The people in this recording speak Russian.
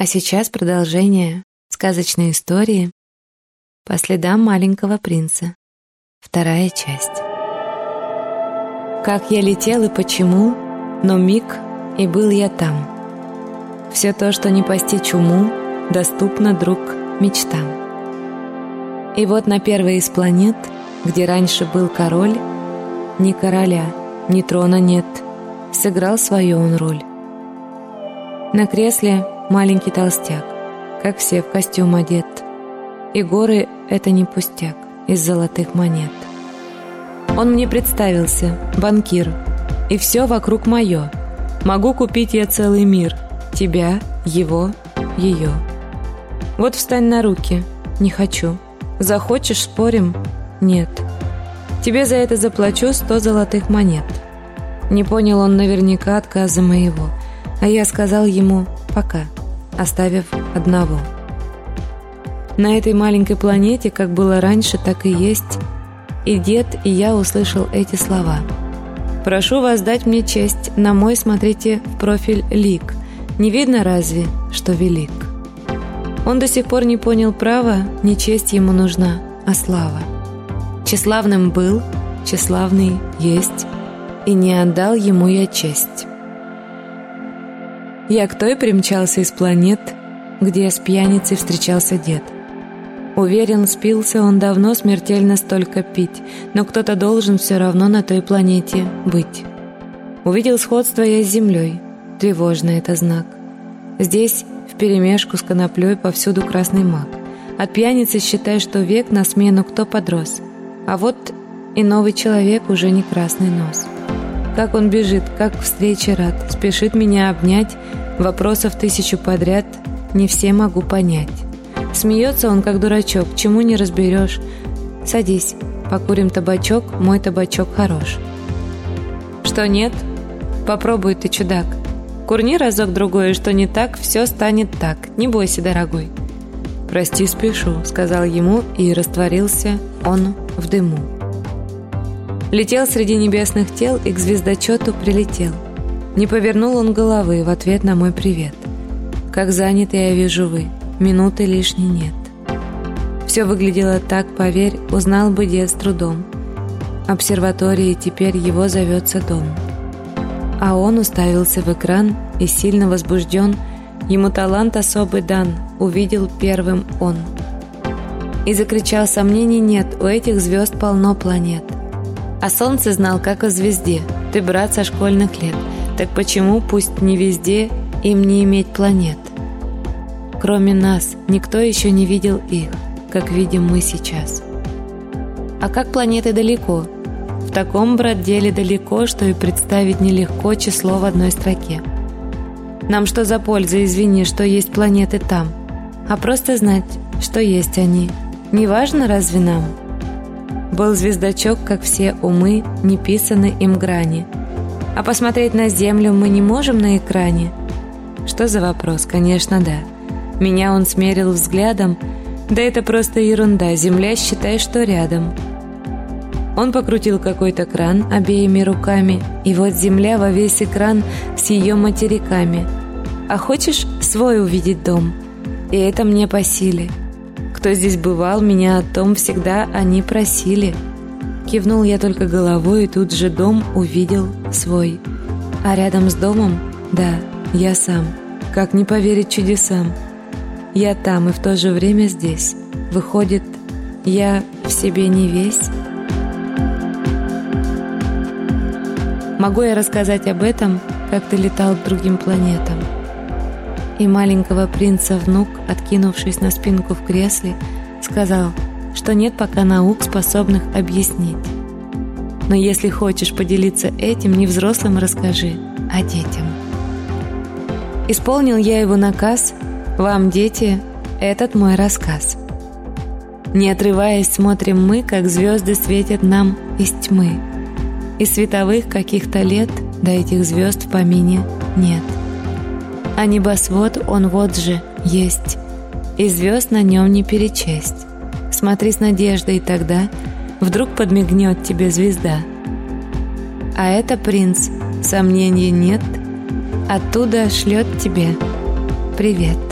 А сейчас продолжение сказочной истории по следам маленького принца. Вторая часть. Как я летел и почему, но миг, и был я там. Все то, что не постичь уму, доступно, друг, мечтам. И вот на первой из планет, где раньше был король, ни короля, ни трона нет, сыграл свою он роль. На кресле маленький толстяк, как все в костюм одет. И горы — это не пустяк из золотых монет. Он мне представился, банкир, и все вокруг мое. Могу купить я целый мир, тебя, его, ее. Вот встань на руки, не хочу. Захочешь, спорим? Нет. Тебе за это заплачу сто золотых монет. Не понял он наверняка отказа моего, а я сказал ему «пока», оставив одного. На этой маленькой планете, как было раньше, так и есть, и дед, и я услышал эти слова. «Прошу вас дать мне честь, на мой смотрите в профиль лик. Не видно разве, что велик?» Он до сих пор не понял права, не честь ему нужна, а слава. Тщеславным был, тщеславный есть, и не отдал ему я честь. Я к той примчался из планет, где с пьяницей встречался дед. Уверен, спился он давно смертельно столько пить, но кто-то должен все равно на той планете быть. Увидел сходство я с землей, тревожно это знак. Здесь вперемешку с коноплей повсюду красный мак. От пьяницы считай, что век на смену кто подрос, а вот и новый человек уже не красный нос. Как он бежит, как встрече рад, спешит меня обнять, вопросов тысячу подряд, не все могу понять. Смеется он, как дурачок, чему не разберешь. Садись, покурим табачок, мой табачок хорош. Что нет? Попробуй ты, чудак. Курни разок-другой, что не так, все станет так. Не бойся, дорогой. «Прости, спешу», — сказал ему, и растворился он в дыму. Летел среди небесных тел и к звездочету прилетел. Не повернул он головы в ответ на мой привет. Как заняты я вижу вы, минуты лишней нет. Все выглядело так, поверь, узнал бы дед с трудом. Обсерватории теперь его зовется дом. А он уставился в экран и сильно возбужден, ему талант особый дан, увидел первым он. И закричал, сомнений нет, у этих звезд полно планет. А солнце знал, как о звезде. Ты брат со школьных лет. Так почему, пусть не везде, им не иметь планет? Кроме нас, никто еще не видел их, как видим мы сейчас. А как планеты далеко? В таком, брат, деле далеко, что и представить нелегко число в одной строке. Нам что за польза, извини, что есть планеты там? А просто знать, что есть они. Не важно разве нам?» Был звездочок, как все умы, не писаны им грани. А посмотреть на Землю мы не можем на экране? Что за вопрос? Конечно, да. Меня он смерил взглядом. Да это просто ерунда, Земля считай, что рядом. Он покрутил какой-то кран обеими руками, и вот Земля во весь экран с ее материками. А хочешь свой увидеть дом? И это мне по силе. Кто здесь бывал, меня о том всегда они просили. Кивнул я только головой, и тут же дом увидел свой. А рядом с домом, да, я сам. Как не поверить чудесам? Я там и в то же время здесь. Выходит, я в себе не весь? Могу я рассказать об этом, как ты летал к другим планетам? И маленького принца внук, откинувшись на спинку в кресле, сказал, что нет пока наук, способных объяснить. Но если хочешь поделиться этим, не взрослым расскажи, а детям. Исполнил я его наказ, вам, дети, этот мой рассказ. Не отрываясь, смотрим мы, как звезды светят нам из тьмы. Из световых каких-то лет до этих звезд в помине нет а небосвод он вот же есть, и звезд на нем не перечесть. Смотри с надеждой тогда, вдруг подмигнет тебе звезда. А это принц, сомнений нет, оттуда шлет тебе привет.